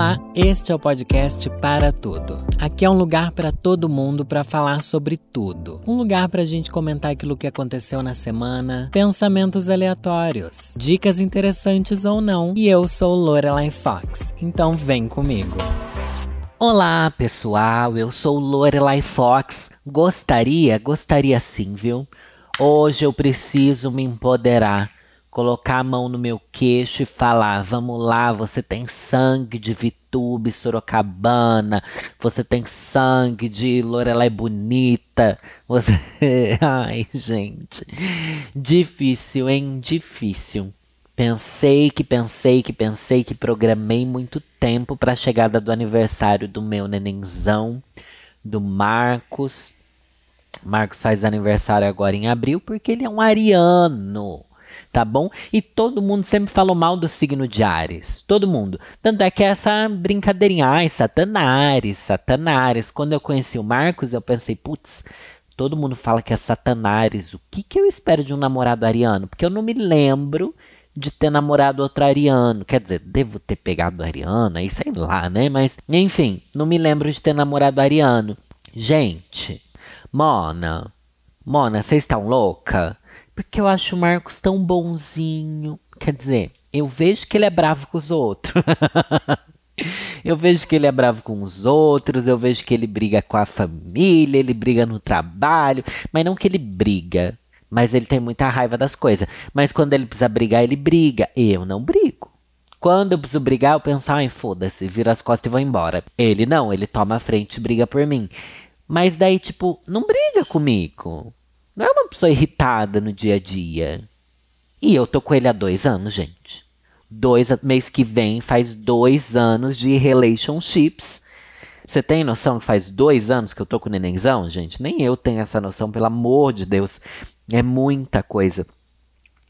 Olá, este é o podcast Para Tudo. Aqui é um lugar para todo mundo para falar sobre tudo. Um lugar para a gente comentar aquilo que aconteceu na semana, pensamentos aleatórios, dicas interessantes ou não. E eu sou Lorelai Fox, então vem comigo. Olá, pessoal, eu sou Lorelai Fox. Gostaria, gostaria sim, viu? Hoje eu preciso me empoderar colocar a mão no meu queixo e falar: vamos lá, você tem sangue de Vitube, Sorocabana, você tem sangue de Lorelai Bonita, você. Ai, gente. Difícil, hein? Difícil. Pensei que pensei que pensei que programei muito tempo para a chegada do aniversário do meu nenenzão, do Marcos. Marcos faz aniversário agora em abril porque ele é um ariano tá bom? E todo mundo sempre falou mal do signo de Ares, todo mundo. Tanto é que essa brincadeirinha, ai, Satanares, Satanares. Quando eu conheci o Marcos, eu pensei, putz, todo mundo fala que é Satanares. O que, que eu espero de um namorado ariano? Porque eu não me lembro de ter namorado outro ariano. Quer dizer, devo ter pegado ariano, aí sei lá, né? Mas, enfim, não me lembro de ter namorado ariano. Gente, Mona, Mona, vocês estão louca? Porque eu acho o Marcos tão bonzinho. Quer dizer, eu vejo que ele é bravo com os outros. eu vejo que ele é bravo com os outros, eu vejo que ele briga com a família, ele briga no trabalho, mas não que ele briga, mas ele tem muita raiva das coisas. Mas quando ele precisa brigar, ele briga. Eu não brigo. Quando eu preciso brigar, eu penso, ai, foda-se, viro as costas e vou embora. Ele não, ele toma a frente e briga por mim. Mas daí, tipo, não briga comigo. Não é uma pessoa irritada no dia a dia. E eu tô com ele há dois anos, gente. Dois, mês que vem faz dois anos de relationships. Você tem noção que faz dois anos que eu tô com o nenenzão, gente? Nem eu tenho essa noção, pelo amor de Deus. É muita coisa.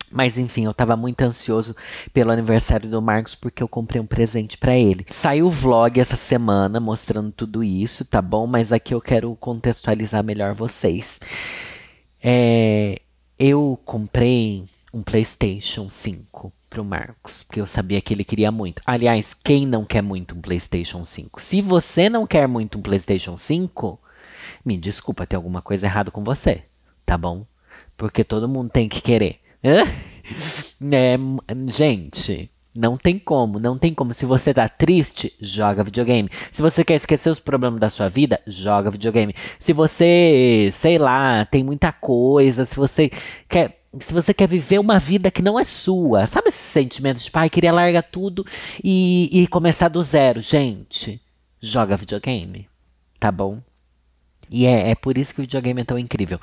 Mas enfim, eu tava muito ansioso pelo aniversário do Marcos porque eu comprei um presente para ele. Saiu o vlog essa semana mostrando tudo isso, tá bom? Mas aqui eu quero contextualizar melhor vocês. É, eu comprei um PlayStation 5 pro Marcos, porque eu sabia que ele queria muito. Aliás, quem não quer muito um PlayStation 5? Se você não quer muito um PlayStation 5, me desculpa, tem alguma coisa errada com você, tá bom? Porque todo mundo tem que querer. é, gente, não tem como, não tem como. Se você tá triste, joga videogame. Se você quer esquecer os problemas da sua vida, joga videogame. Se você, sei lá, tem muita coisa, se você quer se você quer viver uma vida que não é sua, sabe esse sentimento de pai, queria largar tudo e, e começar do zero? Gente, joga videogame, tá bom? E é, é por isso que o videogame é tão incrível.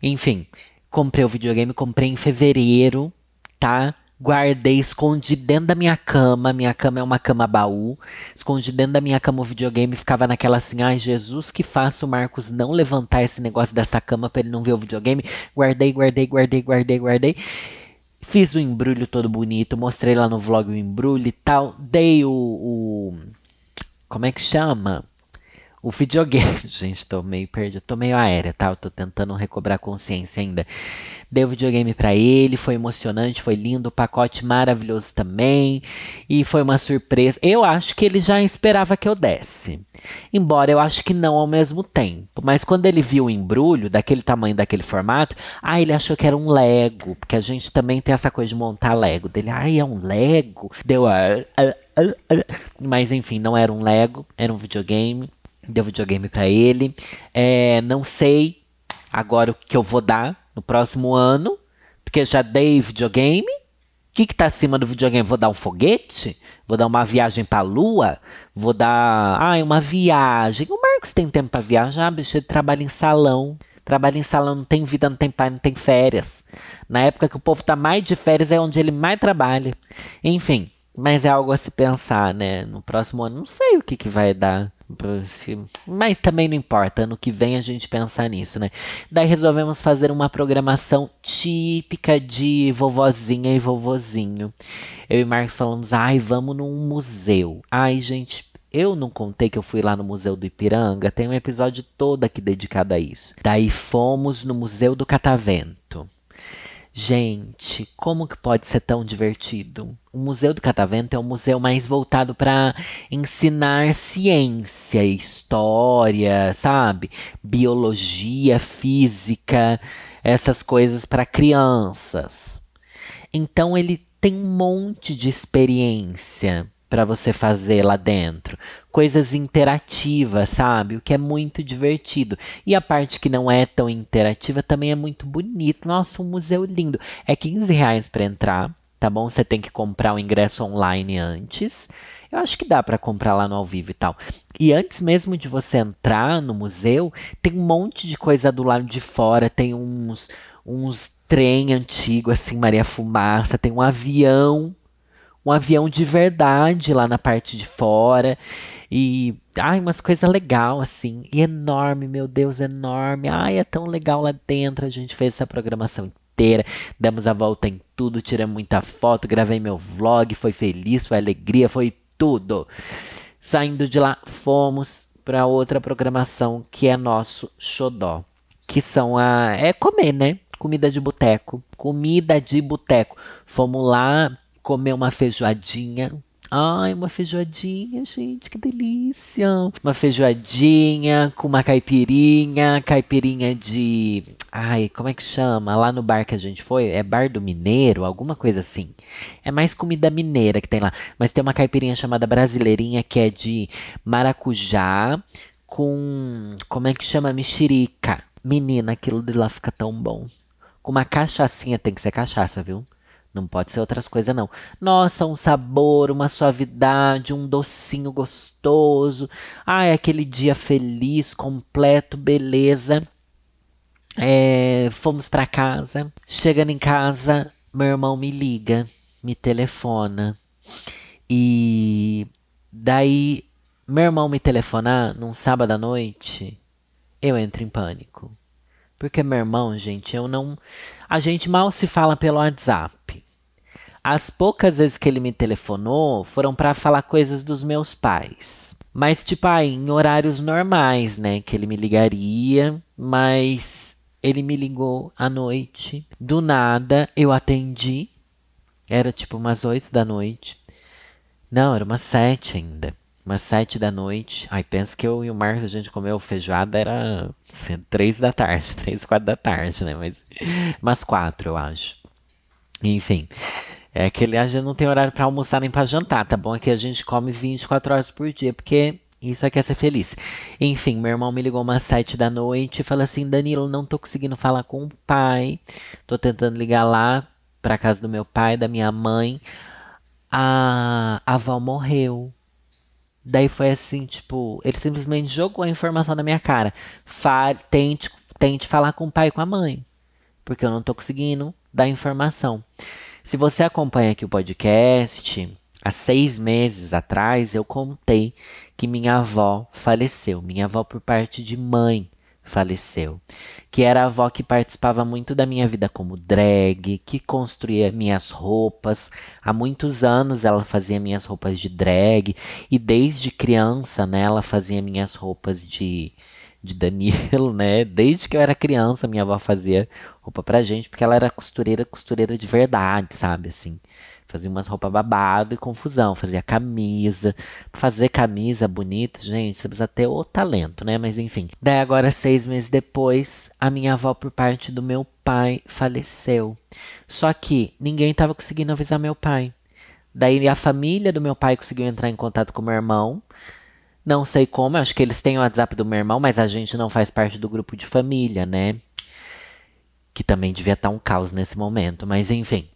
Enfim, comprei o videogame, comprei em fevereiro, tá? Guardei, escondi dentro da minha cama. Minha cama é uma cama baú. Escondi dentro da minha cama o videogame. Ficava naquela assim: ai, Jesus, que faça o Marcos não levantar esse negócio dessa cama para ele não ver o videogame. Guardei, guardei, guardei, guardei, guardei. Fiz o embrulho todo bonito. Mostrei lá no vlog o embrulho e tal. Dei o. o como é que chama? O videogame. Gente, tô meio perdido. Tô meio aérea, tá? Eu tô tentando recobrar a consciência ainda. Dei o videogame para ele, foi emocionante, foi lindo, o pacote maravilhoso também. E foi uma surpresa. Eu acho que ele já esperava que eu desse. Embora eu acho que não ao mesmo tempo. Mas quando ele viu o embrulho, daquele tamanho, daquele formato, ah, ele achou que era um Lego. Porque a gente também tem essa coisa de montar Lego. Dele, ah, é um Lego? Deu. Ah, Mas enfim, não era um Lego, era um videogame. Deu videogame para ele. É, não sei agora o que eu vou dar no próximo ano, porque já dei videogame. O que está acima do videogame? Vou dar um foguete? Vou dar uma viagem para a lua? Vou dar. Ai, uma viagem. O Marcos tem tempo para viajar, bicho. Ele trabalha em salão. Trabalha em salão, não tem vida, não tem pai, não tem férias. Na época que o povo está mais de férias é onde ele mais trabalha. Enfim, mas é algo a se pensar, né? No próximo ano, não sei o que, que vai dar. Mas também não importa, ano que vem a gente pensar nisso, né? Daí resolvemos fazer uma programação típica de vovozinha e vovozinho. Eu e Marcos falamos, ai, vamos num museu. Ai, gente, eu não contei que eu fui lá no Museu do Ipiranga, tem um episódio todo aqui dedicado a isso. Daí fomos no Museu do Catavento. Gente, como que pode ser tão divertido? O Museu do Catavento é um museu mais voltado para ensinar ciência, história, sabe? Biologia, física, essas coisas para crianças. Então ele tem um monte de experiência para você fazer lá dentro. Coisas interativas, sabe? O que é muito divertido. E a parte que não é tão interativa também é muito bonito. Nossa, um museu lindo. É 15 reais para entrar, tá bom? Você tem que comprar o ingresso online antes. Eu acho que dá para comprar lá no ao vivo e tal. E antes mesmo de você entrar no museu, tem um monte de coisa do lado de fora. Tem uns, uns trem antigo, assim, Maria Fumaça. Tem um avião um avião de verdade lá na parte de fora. E, ai, umas coisas legal assim. E enorme, meu Deus, enorme. Ai, é tão legal lá dentro. A gente fez essa programação inteira. Demos a volta em tudo, tiramos muita foto, gravei meu vlog. Foi feliz, foi alegria, foi tudo. Saindo de lá, fomos para outra programação que é nosso xodó. Que são a. É comer, né? Comida de boteco. Comida de boteco. Fomos lá comer uma feijoadinha. Ai, uma feijoadinha, gente, que delícia! Uma feijoadinha com uma caipirinha, caipirinha de. Ai, como é que chama? Lá no bar que a gente foi, é Bar do Mineiro, alguma coisa assim. É mais comida mineira que tem lá. Mas tem uma caipirinha chamada Brasileirinha que é de maracujá com. Como é que chama? Mexerica. Menina, aquilo de lá fica tão bom. Com uma cachaçinha, tem que ser cachaça, viu? Não pode ser outras coisas, não. Nossa, um sabor, uma suavidade, um docinho gostoso. Ai, aquele dia feliz, completo, beleza. É, fomos para casa. Chegando em casa, meu irmão me liga, me telefona. E daí, meu irmão me telefonar num sábado à noite, eu entro em pânico. Porque meu irmão, gente, eu não. A gente mal se fala pelo WhatsApp. As poucas vezes que ele me telefonou foram para falar coisas dos meus pais. Mas, tipo, aí, em horários normais, né? Que ele me ligaria, mas ele me ligou à noite. Do nada, eu atendi. Era tipo umas oito da noite. Não, era umas sete ainda umas sete da noite. Aí pensa que eu e o Marcos a gente comeu feijoada, era três da tarde, três, quatro da tarde, né? Mas umas quatro, eu acho. Enfim. É que aliás já não tem horário para almoçar nem para jantar, tá bom? Aqui a gente come 24 horas por dia, porque isso aqui é ser feliz. Enfim, meu irmão me ligou umas sete da noite e falou assim: Danilo, não tô conseguindo falar com o pai. Tô tentando ligar lá pra casa do meu pai, da minha mãe. A, a avó morreu. Daí foi assim, tipo, ele simplesmente jogou a informação na minha cara. Tente, tente falar com o pai e com a mãe. Porque eu não tô conseguindo dar informação. Se você acompanha aqui o podcast, há seis meses atrás eu contei que minha avó faleceu. Minha avó por parte de mãe faleceu, que era a avó que participava muito da minha vida como drag, que construía minhas roupas. Há muitos anos ela fazia minhas roupas de drag e desde criança, né, ela fazia minhas roupas de de Danilo, né? Desde que eu era criança, minha avó fazia roupa pra gente, porque ela era costureira, costureira de verdade, sabe? Assim, Fazia umas roupas babado e confusão. Fazia camisa. Fazer camisa bonita, gente, você precisa ter o talento, né? Mas enfim. Daí agora, seis meses depois, a minha avó, por parte do meu pai, faleceu. Só que ninguém tava conseguindo avisar meu pai. Daí a família do meu pai conseguiu entrar em contato com meu irmão. Não sei como, acho que eles têm o WhatsApp do meu irmão, mas a gente não faz parte do grupo de família, né? Que também devia estar um caos nesse momento, mas enfim.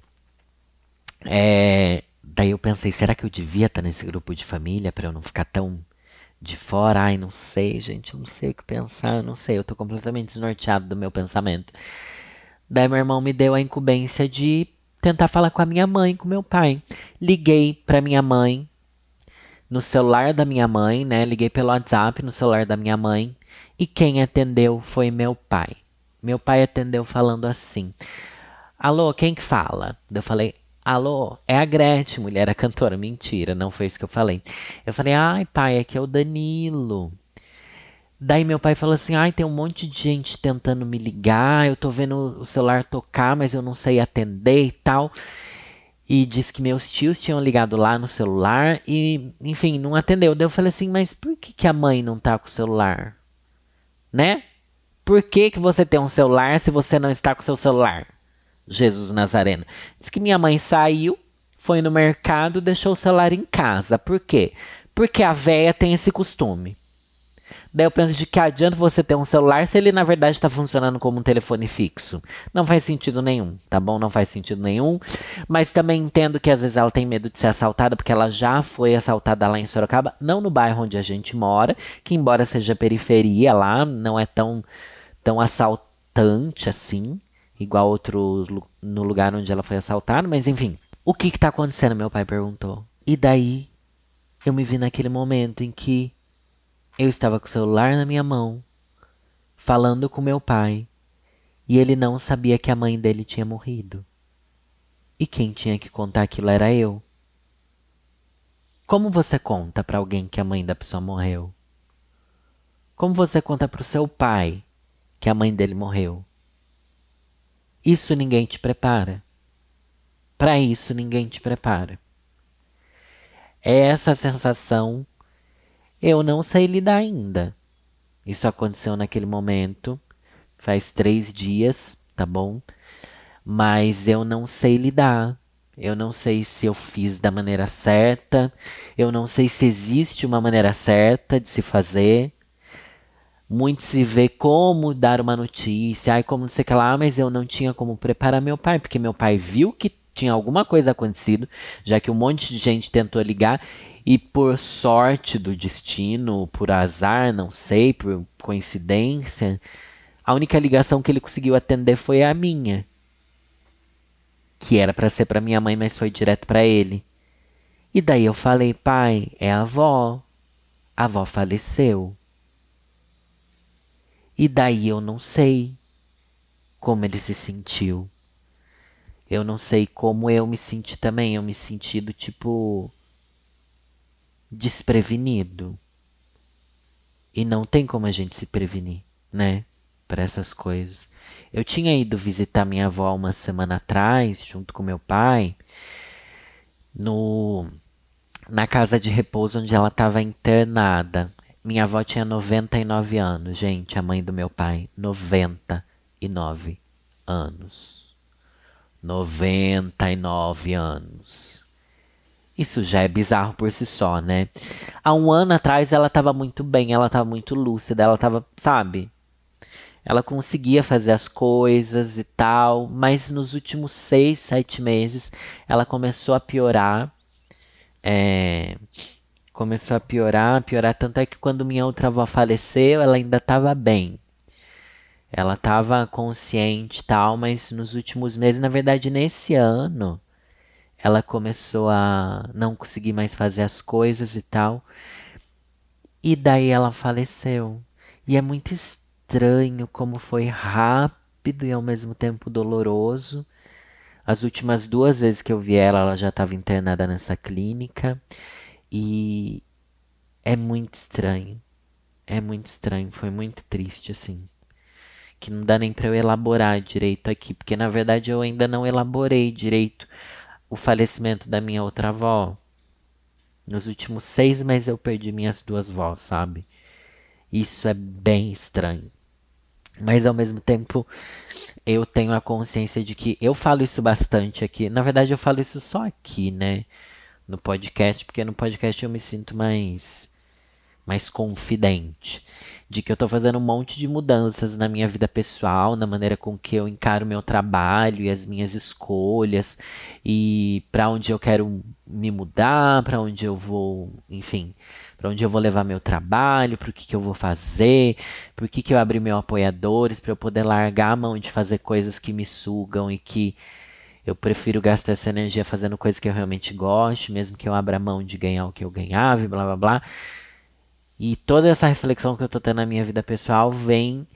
É, daí eu pensei, será que eu devia estar nesse grupo de família para eu não ficar tão de fora? Ai, não sei, gente, eu não sei o que pensar, não sei, eu tô completamente desnorteado do meu pensamento. Daí meu irmão me deu a incumbência de tentar falar com a minha mãe, com meu pai. Liguei para minha mãe no celular da minha mãe, né? Liguei pelo WhatsApp no celular da minha mãe e quem atendeu foi meu pai. Meu pai atendeu falando assim: Alô, quem que fala? Eu falei: Alô, é a Gretchen, mulher, a cantora. Mentira, não foi isso que eu falei. Eu falei, ai, pai, aqui é o Danilo. Daí meu pai falou assim: ai, tem um monte de gente tentando me ligar, eu tô vendo o celular tocar, mas eu não sei atender e tal. E disse que meus tios tinham ligado lá no celular e, enfim, não atendeu. Daí eu falei assim: mas por que, que a mãe não tá com o celular? Né? Por que, que você tem um celular se você não está com o seu celular? Jesus Nazareno. Diz que minha mãe saiu, foi no mercado, deixou o celular em casa. Por quê? Porque a véia tem esse costume. Daí eu penso de que adianta você ter um celular se ele na verdade está funcionando como um telefone fixo. Não faz sentido nenhum, tá bom? Não faz sentido nenhum. Mas também entendo que às vezes ela tem medo de ser assaltada, porque ela já foi assaltada lá em Sorocaba, não no bairro onde a gente mora, que embora seja periferia lá, não é tão, tão assaltante assim, igual outro no lugar onde ela foi assaltada, mas enfim. O que está acontecendo? Meu pai perguntou. E daí eu me vi naquele momento em que eu estava com o celular na minha mão, falando com meu pai, e ele não sabia que a mãe dele tinha morrido. E quem tinha que contar aquilo era eu. Como você conta para alguém que a mãe da pessoa morreu? Como você conta para o seu pai que a mãe dele morreu? Isso ninguém te prepara. Para isso ninguém te prepara. É essa sensação eu não sei lidar ainda. Isso aconteceu naquele momento, faz três dias, tá bom? Mas eu não sei lidar. Eu não sei se eu fiz da maneira certa. Eu não sei se existe uma maneira certa de se fazer. Muito se vê como dar uma notícia, ai, como não sei o que lá, mas eu não tinha como preparar meu pai, porque meu pai viu que tinha alguma coisa acontecido, já que um monte de gente tentou ligar e por sorte do destino, por azar, não sei, por coincidência, a única ligação que ele conseguiu atender foi a minha. Que era para ser para minha mãe, mas foi direto para ele. E daí eu falei, pai, é a avó. A avó faleceu. E daí eu não sei como ele se sentiu. Eu não sei como eu me senti também. Eu me senti do tipo desprevenido. E não tem como a gente se prevenir, né? Para essas coisas. Eu tinha ido visitar minha avó uma semana atrás, junto com meu pai, no na casa de repouso onde ela estava internada. Minha avó tinha 99 anos, gente, a mãe do meu pai, 99 anos. 99 anos. Isso já é bizarro por si só, né? Há um ano atrás ela tava muito bem, ela tava muito lúcida, ela tava, sabe? Ela conseguia fazer as coisas e tal, mas nos últimos seis, sete meses ela começou a piorar. É, começou a piorar, piorar. Tanto é que quando minha outra avó faleceu, ela ainda estava bem. Ela estava consciente e tal, mas nos últimos meses, na verdade, nesse ano, ela começou a não conseguir mais fazer as coisas e tal. E daí ela faleceu. E é muito estranho como foi rápido e ao mesmo tempo doloroso. As últimas duas vezes que eu vi ela, ela já estava internada nessa clínica. E é muito estranho. É muito estranho, foi muito triste assim. Que não dá nem para eu elaborar direito aqui, porque na verdade eu ainda não elaborei direito o falecimento da minha outra avó. Nos últimos seis meses eu perdi minhas duas vós, sabe? Isso é bem estranho. Mas ao mesmo tempo, eu tenho a consciência de que eu falo isso bastante aqui. Na verdade, eu falo isso só aqui, né? No podcast, porque no podcast eu me sinto mais mais confidente de que eu estou fazendo um monte de mudanças na minha vida pessoal, na maneira com que eu encaro meu trabalho e as minhas escolhas e para onde eu quero me mudar, para onde eu vou, enfim, para onde eu vou levar meu trabalho, para o que, que eu vou fazer, por que, que eu abri meu apoiadores, para eu poder largar a mão de fazer coisas que me sugam e que eu prefiro gastar essa energia fazendo coisas que eu realmente gosto, mesmo que eu abra mão de ganhar o que eu ganhava e blá blá blá. E toda essa reflexão que eu tô tendo na minha vida pessoal vem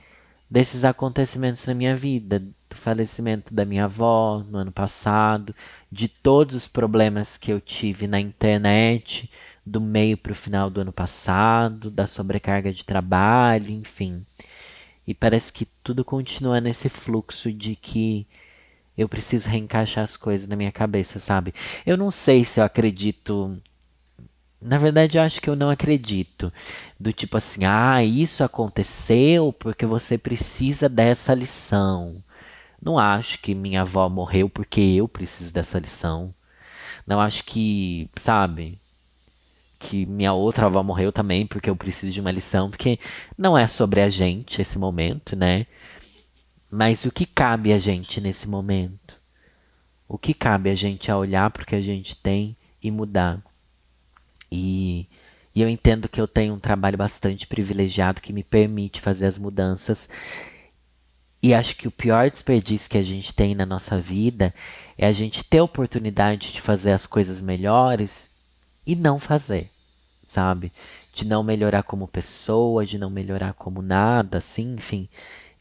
desses acontecimentos na minha vida, do falecimento da minha avó no ano passado, de todos os problemas que eu tive na internet do meio para o final do ano passado, da sobrecarga de trabalho, enfim. E parece que tudo continua nesse fluxo de que eu preciso reencaixar as coisas na minha cabeça, sabe? Eu não sei se eu acredito. Na verdade, eu acho que eu não acredito. Do tipo assim, ah, isso aconteceu porque você precisa dessa lição. Não acho que minha avó morreu porque eu preciso dessa lição. Não acho que, sabe? que minha outra avó morreu também porque eu preciso de uma lição, porque não é sobre a gente esse momento, né? Mas o que cabe a gente nesse momento? O que cabe a gente a olhar para o que a gente tem e mudar? E, e eu entendo que eu tenho um trabalho bastante privilegiado que me permite fazer as mudanças. E acho que o pior desperdício que a gente tem na nossa vida é a gente ter a oportunidade de fazer as coisas melhores e não fazer, sabe? De não melhorar como pessoa, de não melhorar como nada, assim, enfim,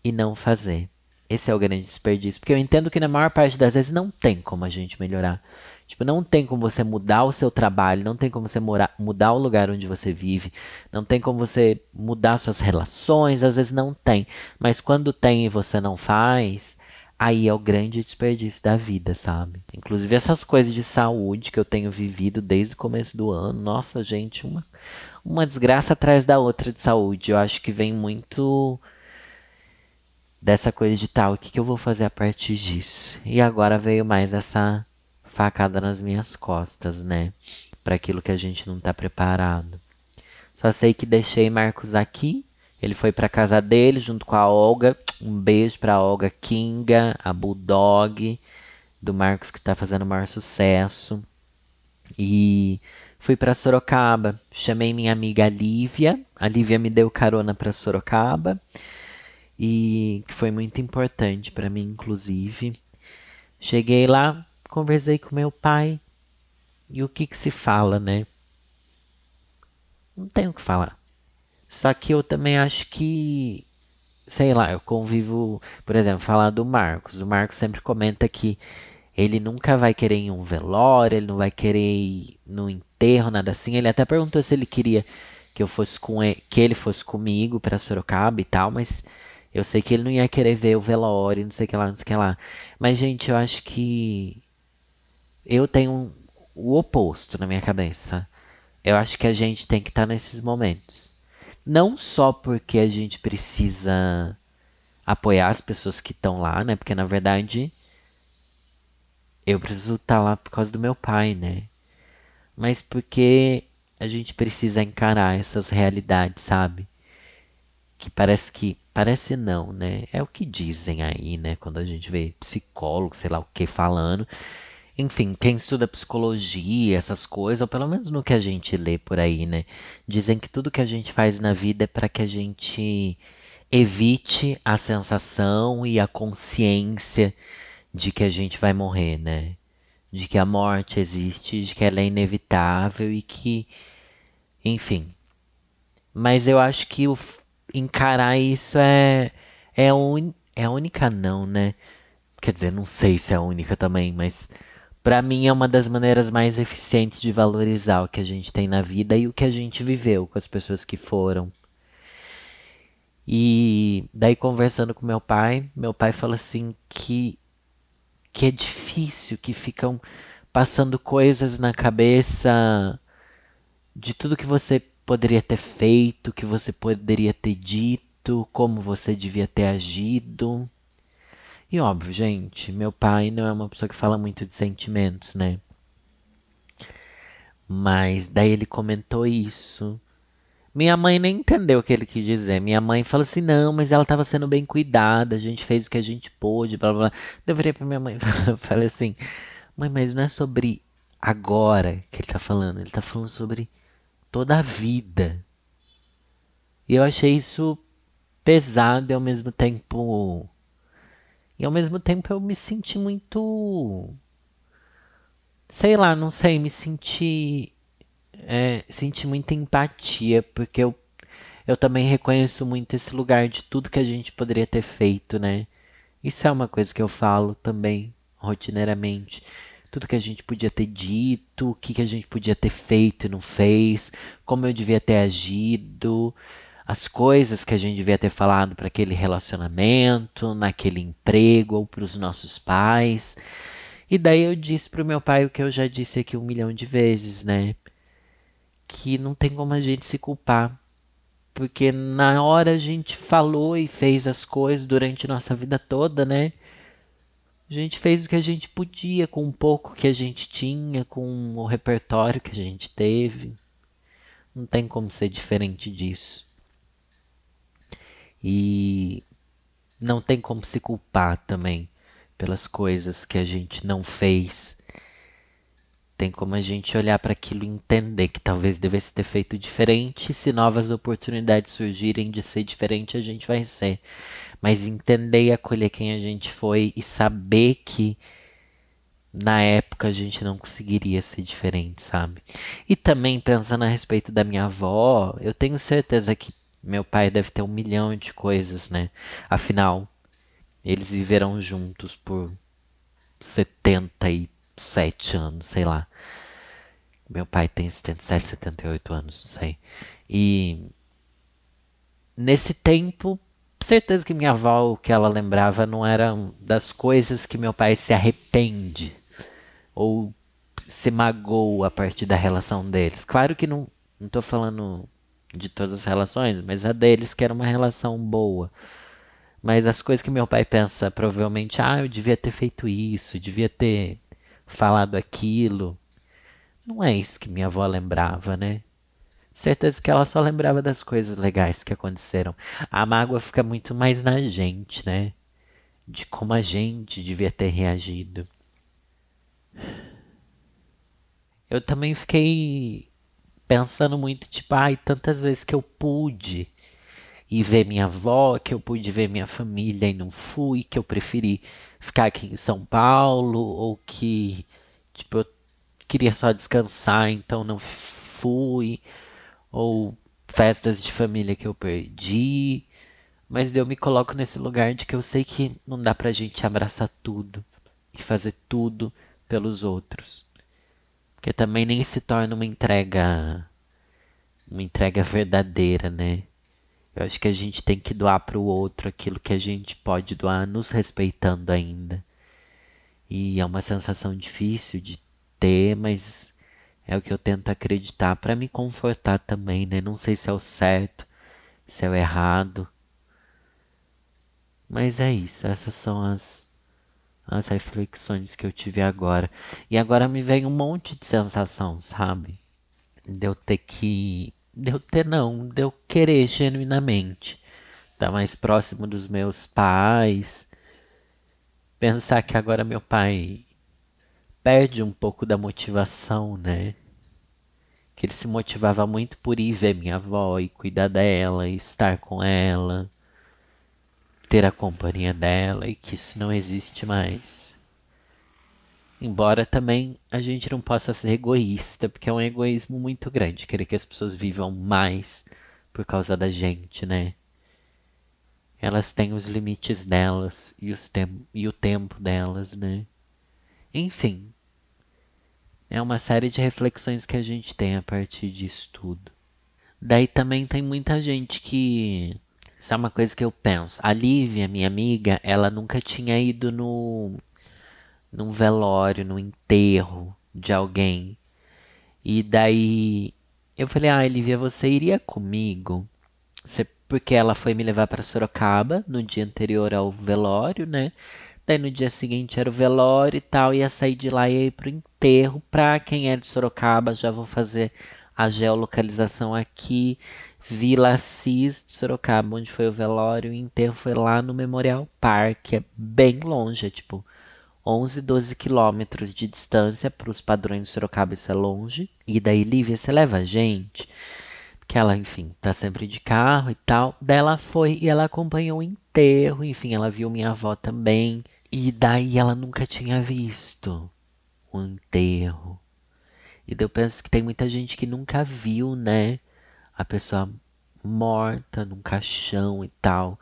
e não fazer. Esse é o grande desperdício, porque eu entendo que na maior parte das vezes não tem como a gente melhorar. Tipo, não tem como você mudar o seu trabalho, não tem como você morar, mudar o lugar onde você vive, não tem como você mudar suas relações, às vezes não tem. Mas quando tem e você não faz, aí é o grande desperdício da vida, sabe? Inclusive essas coisas de saúde que eu tenho vivido desde o começo do ano, nossa, gente, uma, uma desgraça atrás da outra de saúde. Eu acho que vem muito dessa coisa de tal, o que, que eu vou fazer a partir disso? E agora veio mais essa facada nas minhas costas, né? Para aquilo que a gente não tá preparado. Só sei que deixei Marcos aqui ele foi para casa dele junto com a Olga. Um beijo para Olga Kinga, a Bulldog do Marcos que está fazendo o maior sucesso. E fui para Sorocaba. Chamei minha amiga Lívia. A Lívia me deu carona para Sorocaba e que foi muito importante para mim, inclusive. Cheguei lá, conversei com meu pai e o que que se fala, né? Não tenho o que falar. Só que eu também acho que, sei lá, eu convivo, por exemplo, falar do Marcos. O Marcos sempre comenta que ele nunca vai querer ir em um velório, ele não vai querer ir no enterro, nada assim. Ele até perguntou se ele queria que eu fosse com ele, que ele fosse comigo para Sorocaba e tal, mas eu sei que ele não ia querer ver o velório, não sei o que lá, não sei o que lá. Mas gente, eu acho que eu tenho o oposto na minha cabeça. Eu acho que a gente tem que estar tá nesses momentos. Não só porque a gente precisa apoiar as pessoas que estão lá, né? Porque na verdade eu preciso estar tá lá por causa do meu pai, né? Mas porque a gente precisa encarar essas realidades, sabe? Que parece que. Parece não, né? É o que dizem aí, né? Quando a gente vê psicólogo, sei lá o que, falando enfim, quem estuda psicologia, essas coisas, ou pelo menos no que a gente lê por aí, né? Dizem que tudo que a gente faz na vida é para que a gente evite a sensação e a consciência de que a gente vai morrer, né? De que a morte existe, de que ela é inevitável e que, enfim. Mas eu acho que o encarar isso é é, un, é a única não, né? Quer dizer, não sei se é a única também, mas para mim é uma das maneiras mais eficientes de valorizar o que a gente tem na vida e o que a gente viveu com as pessoas que foram. E daí conversando com meu pai, meu pai falou assim que que é difícil, que ficam passando coisas na cabeça de tudo que você poderia ter feito, que você poderia ter dito, como você devia ter agido. E óbvio, gente, meu pai não é uma pessoa que fala muito de sentimentos, né? Mas daí ele comentou isso. Minha mãe nem entendeu o que ele quis dizer. Minha mãe falou assim: não, mas ela estava sendo bem cuidada, a gente fez o que a gente pôde, blá blá blá. Virei pra minha mãe falei assim: mãe, mas não é sobre agora que ele tá falando, ele tá falando sobre toda a vida. E eu achei isso pesado e ao mesmo tempo e ao mesmo tempo eu me senti muito. Sei lá, não sei, me senti. É, senti muita empatia, porque eu, eu também reconheço muito esse lugar de tudo que a gente poderia ter feito, né? Isso é uma coisa que eu falo também, rotineiramente. tudo que a gente podia ter dito, o que, que a gente podia ter feito e não fez, como eu devia ter agido, as coisas que a gente devia ter falado para aquele relacionamento, naquele emprego ou para os nossos pais. E daí eu disse para o meu pai o que eu já disse aqui um milhão de vezes, né? Que não tem como a gente se culpar. Porque na hora a gente falou e fez as coisas durante nossa vida toda, né? A gente fez o que a gente podia com um pouco que a gente tinha, com o repertório que a gente teve. Não tem como ser diferente disso. E não tem como se culpar também pelas coisas que a gente não fez. Tem como a gente olhar para aquilo e entender que talvez devesse ter feito diferente. Se novas oportunidades surgirem de ser diferente, a gente vai ser mas entender e acolher quem a gente foi e saber que na época a gente não conseguiria ser diferente, sabe? E também pensando a respeito da minha avó, eu tenho certeza que meu pai deve ter um milhão de coisas, né? Afinal, eles viveram juntos por 77 anos, sei lá. Meu pai tem 77, 78 anos, não sei. E nesse tempo certeza que minha avó, o que ela lembrava, não eram das coisas que meu pai se arrepende ou se magoa a partir da relação deles. Claro que não, não tô falando de todas as relações, mas a deles que era uma relação boa. Mas as coisas que meu pai pensa, provavelmente, ah, eu devia ter feito isso, devia ter falado aquilo. Não é isso que minha avó lembrava, né? Certeza que ela só lembrava das coisas legais que aconteceram. A mágoa fica muito mais na gente, né? De como a gente devia ter reagido. Eu também fiquei pensando muito, tipo, ai, tantas vezes que eu pude ir ver minha avó, que eu pude ver minha família e não fui, que eu preferi ficar aqui em São Paulo, ou que, tipo, eu queria só descansar, então não fui ou festas de família que eu perdi, mas eu me coloco nesse lugar de que eu sei que não dá pra gente abraçar tudo e fazer tudo pelos outros. Porque também nem se torna uma entrega uma entrega verdadeira, né? Eu acho que a gente tem que doar para o outro aquilo que a gente pode doar, nos respeitando ainda. E é uma sensação difícil de ter, mas é o que eu tento acreditar para me confortar também, né? Não sei se é o certo, se é o errado. Mas é isso, essas são as as reflexões que eu tive agora. E agora me vem um monte de sensação, sabe? De eu ter que. De eu ter não, de eu querer genuinamente estar mais próximo dos meus pais. Pensar que agora meu pai perde um pouco da motivação, né? Que ele se motivava muito por ir ver minha avó e cuidar dela, e estar com ela, ter a companhia dela, e que isso não existe mais. Embora também a gente não possa ser egoísta, porque é um egoísmo muito grande querer que as pessoas vivam mais por causa da gente, né? Elas têm os limites delas e, os tem e o tempo delas, né? Enfim, é uma série de reflexões que a gente tem a partir disso tudo. Daí também tem muita gente que. Isso é uma coisa que eu penso. A Lívia, minha amiga, ela nunca tinha ido no. num velório, num enterro de alguém. E daí eu falei: Ah, Lívia, você iria comigo? Você, porque ela foi me levar para Sorocaba no dia anterior ao velório, né? Daí no dia seguinte era o velório e tal, ia sair de lá e ir pro enterro. Pra quem é de Sorocaba, já vou fazer a geolocalização aqui. Vila Assis de Sorocaba, onde foi o velório. O enterro foi lá no Memorial Park, é bem longe, é tipo 11, 12 quilômetros de distância. Para os padrões de Sorocaba, isso é longe. E daí, Lívia, você leva a gente? que ela, enfim, tá sempre de carro e tal. Daí ela foi e ela acompanhou o enterro, enfim, ela viu minha avó também. E daí ela nunca tinha visto o enterro. E daí eu penso que tem muita gente que nunca viu, né? A pessoa morta num caixão e tal.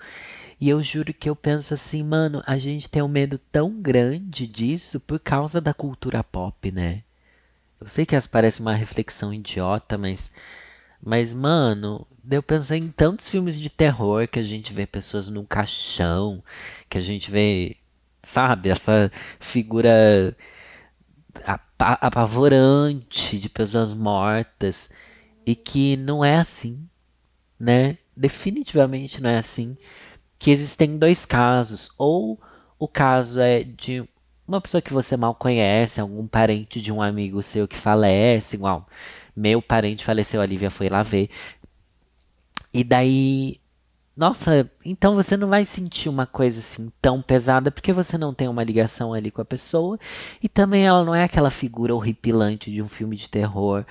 E eu juro que eu penso assim, mano, a gente tem um medo tão grande disso por causa da cultura pop, né? Eu sei que essa parece uma reflexão idiota, mas. Mas, mano, eu pensei em tantos filmes de terror que a gente vê pessoas num caixão, que a gente vê, sabe, essa figura apavorante de pessoas mortas e que não é assim, né? Definitivamente não é assim. Que existem dois casos, ou o caso é de uma pessoa que você mal conhece, algum parente de um amigo seu que falece, igual meu parente faleceu, a Lívia foi lá ver. E daí, nossa, então você não vai sentir uma coisa assim tão pesada porque você não tem uma ligação ali com a pessoa e também ela não é aquela figura horripilante de um filme de terror.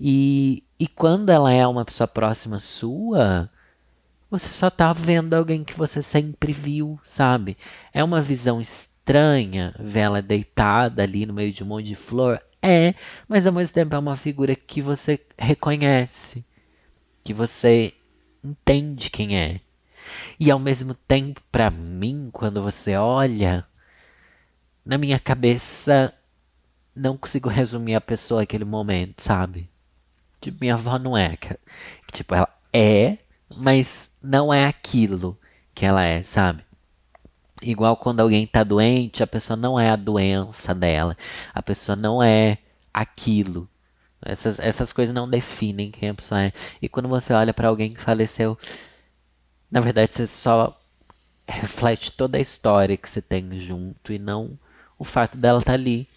E, e quando ela é uma pessoa próxima sua, você só tá vendo alguém que você sempre viu, sabe? É uma visão estranha ver ela deitada ali no meio de um monte de flor. É, mas ao mesmo tempo é uma figura que você reconhece, que você entende quem é. E ao mesmo tempo, para mim, quando você olha, na minha cabeça não consigo resumir a pessoa naquele momento, sabe? Tipo, minha avó não é. Tipo, ela é, mas não é aquilo que ela é, sabe? Igual quando alguém tá doente, a pessoa não é a doença dela, a pessoa não é aquilo. Essas, essas coisas não definem quem a pessoa é. E quando você olha para alguém que faleceu, na verdade você só reflete toda a história que você tem junto e não o fato dela estar tá ali.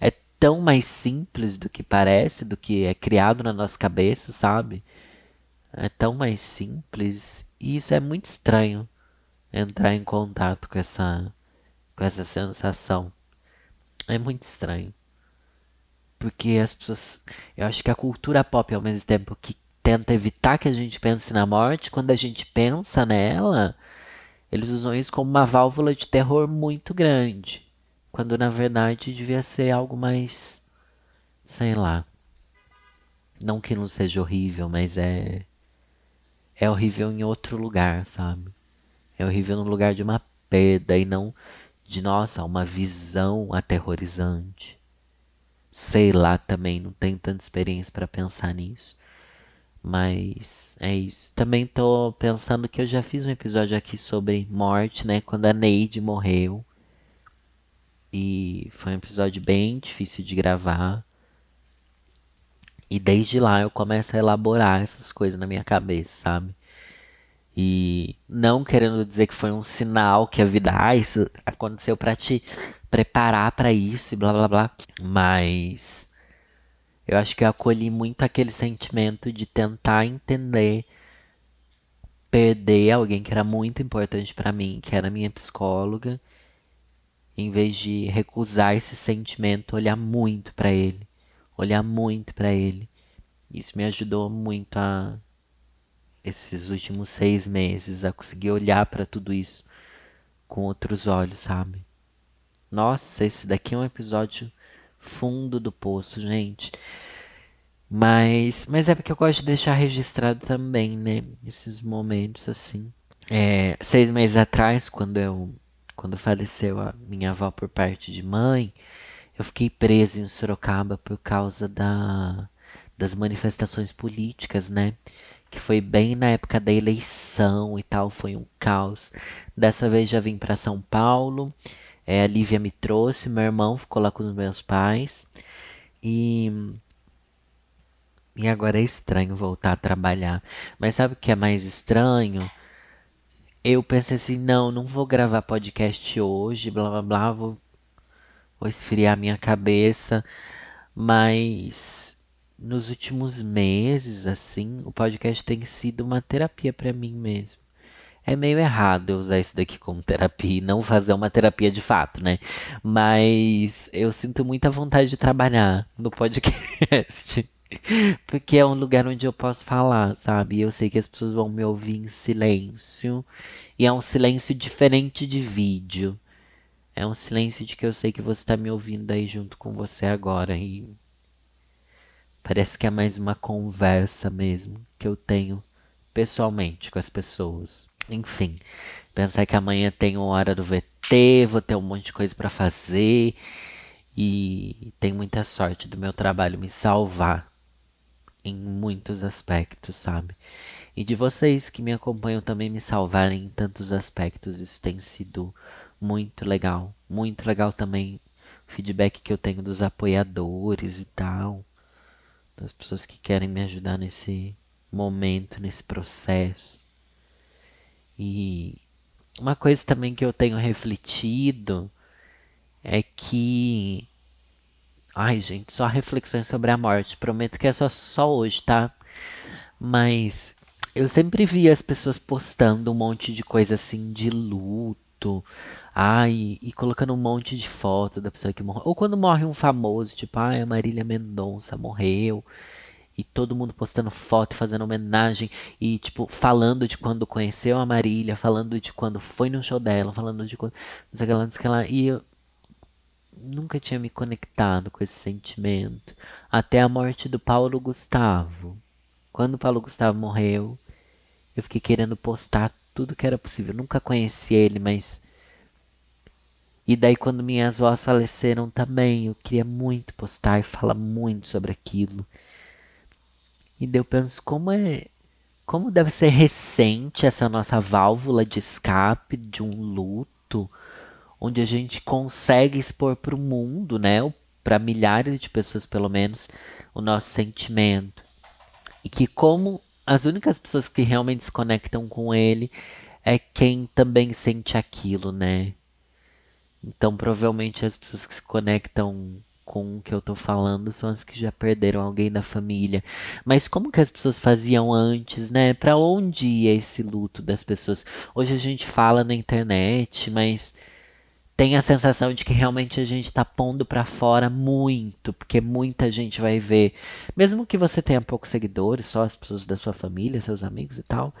É tão mais simples do que parece, do que é criado na nossa cabeça, sabe? É tão mais simples e isso é muito estranho entrar em contato com essa com essa sensação. É muito estranho. Porque as pessoas, eu acho que a cultura pop ao mesmo tempo que tenta evitar que a gente pense na morte, quando a gente pensa nela, eles usam isso como uma válvula de terror muito grande, quando na verdade devia ser algo mais sei lá. Não que não seja horrível, mas é é horrível em outro lugar, sabe? É horrível no lugar de uma perda e não de, nossa, uma visão aterrorizante. Sei lá também, não tenho tanta experiência para pensar nisso. Mas é isso. Também tô pensando que eu já fiz um episódio aqui sobre morte, né? Quando a Neide morreu. E foi um episódio bem difícil de gravar. E desde lá eu começo a elaborar essas coisas na minha cabeça, sabe? E não querendo dizer que foi um sinal que a vida, ah, isso aconteceu para te preparar para isso e blá blá blá. Mas eu acho que eu acolhi muito aquele sentimento de tentar entender perder alguém que era muito importante para mim, que era minha psicóloga, em vez de recusar esse sentimento, olhar muito para ele olhar muito para ele. Isso me ajudou muito a esses últimos seis meses a conseguir olhar para tudo isso com outros olhos, sabe? Nossa, esse daqui é um episódio fundo do poço, gente. Mas, mas é porque eu gosto de deixar registrado também, né? Esses momentos assim. É, seis meses atrás, quando eu, quando faleceu a minha avó por parte de mãe, eu fiquei preso em Sorocaba por causa da, das manifestações políticas, né? Que foi bem na época da eleição e tal, foi um caos. Dessa vez já vim para São Paulo. É, a Lívia me trouxe, meu irmão ficou lá com os meus pais. E e agora é estranho voltar a trabalhar. Mas sabe o que é mais estranho? Eu pensei assim, não, não vou gravar podcast hoje, blá blá blá, vou vou esfriar minha cabeça, mas nos últimos meses, assim, o podcast tem sido uma terapia para mim mesmo. É meio errado eu usar isso daqui como terapia e não fazer uma terapia de fato, né? Mas eu sinto muita vontade de trabalhar no podcast. Porque é um lugar onde eu posso falar, sabe? Eu sei que as pessoas vão me ouvir em silêncio. E é um silêncio diferente de vídeo. É um silêncio de que eu sei que você está me ouvindo aí junto com você agora e parece que é mais uma conversa mesmo que eu tenho pessoalmente com as pessoas. Enfim, Pensar que amanhã tem hora do VT, vou ter um monte de coisa para fazer. E tem muita sorte do meu trabalho me salvar em muitos aspectos, sabe? E de vocês que me acompanham também me salvarem em tantos aspectos. Isso tem sido muito legal. Muito legal também o feedback que eu tenho dos apoiadores e tal. Das pessoas que querem me ajudar nesse momento, nesse processo. E uma coisa também que eu tenho refletido é que. Ai, gente, só reflexões sobre a morte. Prometo que é só, só hoje, tá? Mas eu sempre vi as pessoas postando um monte de coisa assim de luto. Ai, e colocando um monte de foto da pessoa que morreu. Ou quando morre um famoso, tipo, ai, a Marília Mendonça morreu. E todo mundo postando foto, fazendo homenagem e, tipo, falando de quando conheceu a Marília, falando de quando foi no show dela, falando de quando. Sei lá. E eu nunca tinha me conectado com esse sentimento. Até a morte do Paulo Gustavo. Quando o Paulo Gustavo morreu, eu fiquei querendo postar tudo que era possível. Eu nunca conheci ele, mas. E daí, quando minhas avós faleceram também, eu queria muito postar e falar muito sobre aquilo. E eu penso como é. Como deve ser recente essa nossa válvula de escape de um luto, onde a gente consegue expor para o mundo, né? Para milhares de pessoas, pelo menos, o nosso sentimento. E que, como as únicas pessoas que realmente se conectam com ele é quem também sente aquilo, né? Então, provavelmente as pessoas que se conectam com o que eu tô falando são as que já perderam alguém da família. Mas como que as pessoas faziam antes, né? Para onde ia esse luto das pessoas? Hoje a gente fala na internet, mas tem a sensação de que realmente a gente está pondo para fora muito, porque muita gente vai ver, mesmo que você tenha poucos seguidores, só as pessoas da sua família, seus amigos e tal,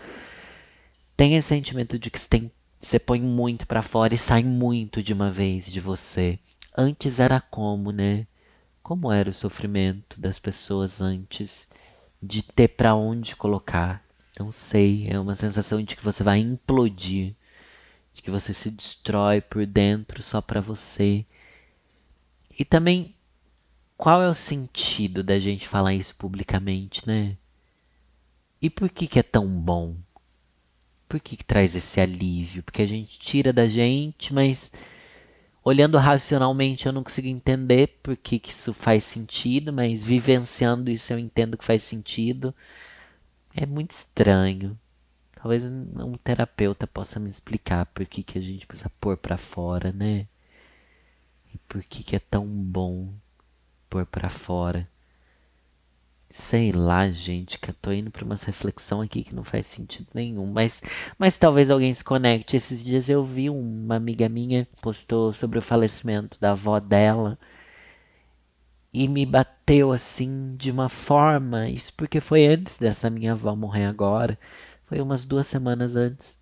tem esse sentimento de que você, tem, você põe muito para fora e sai muito de uma vez de você. Antes era como, né? Como era o sofrimento das pessoas antes de ter para onde colocar? Não sei, é uma sensação de que você vai implodir de que você se destrói por dentro só para você. E também, qual é o sentido da gente falar isso publicamente, né? E por que, que é tão bom? Por que, que traz esse alívio? Porque a gente tira da gente, mas olhando racionalmente eu não consigo entender por que, que isso faz sentido, mas vivenciando isso eu entendo que faz sentido. É muito estranho. Talvez um terapeuta possa me explicar por que, que a gente precisa pôr para fora, né? E por que, que é tão bom pôr para fora. Sei lá, gente, que eu tô indo para uma reflexão aqui que não faz sentido nenhum, mas, mas talvez alguém se conecte. Esses dias eu vi uma amiga minha postou sobre o falecimento da avó dela e me bateu assim de uma forma, isso porque foi antes dessa minha avó morrer agora. Foi umas duas semanas antes.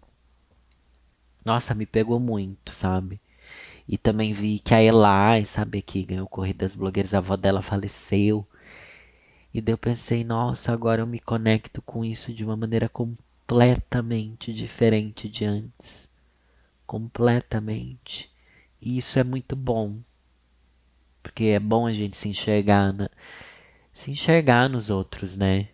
Nossa, me pegou muito, sabe? E também vi que a Elai, sabe, que ganhou Corridas Blogueiras, a avó dela faleceu. E daí eu pensei, nossa, agora eu me conecto com isso de uma maneira completamente diferente de antes. Completamente. E isso é muito bom. Porque é bom a gente se enxergar na, se enxergar nos outros, né?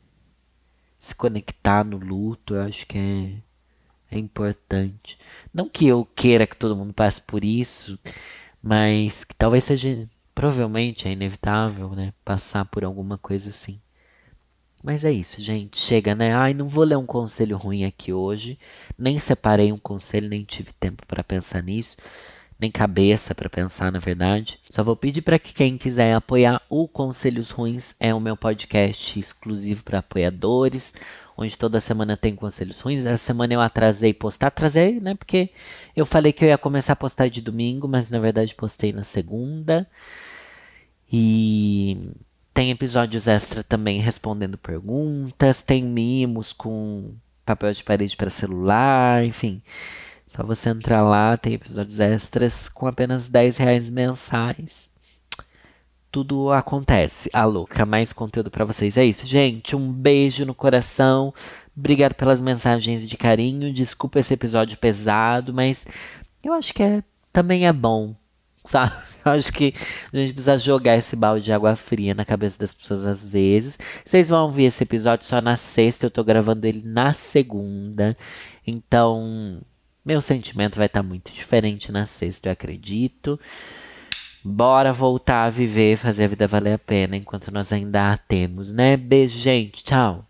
se conectar no luto, eu acho que é, é importante. Não que eu queira que todo mundo passe por isso, mas que talvez seja, provavelmente é inevitável, né? Passar por alguma coisa assim. Mas é isso, gente. Chega, né? Ai, não vou ler um conselho ruim aqui hoje. Nem separei um conselho, nem tive tempo para pensar nisso nem cabeça para pensar, na verdade. Só vou pedir para que quem quiser apoiar o Conselhos Ruins é o meu podcast exclusivo para apoiadores, onde toda semana tem conselhos ruins. Essa semana eu atrasei postar, atrasei, né? Porque eu falei que eu ia começar a postar de domingo, mas na verdade postei na segunda. E tem episódios extra também respondendo perguntas, tem mimos com papel de parede para celular, enfim. Só você entrar lá, tem episódios extras com apenas 10 reais mensais. Tudo acontece. A louca, mais conteúdo para vocês. É isso, gente. Um beijo no coração. Obrigado pelas mensagens de carinho. Desculpa esse episódio pesado, mas eu acho que é, também é bom, sabe? Eu acho que a gente precisa jogar esse balde de água fria na cabeça das pessoas às vezes. Vocês vão ouvir esse episódio só na sexta, eu tô gravando ele na segunda. Então, meu sentimento vai estar tá muito diferente na sexta, eu acredito. Bora voltar a viver, fazer a vida valer a pena enquanto nós ainda a temos, né? Beijo, gente. Tchau.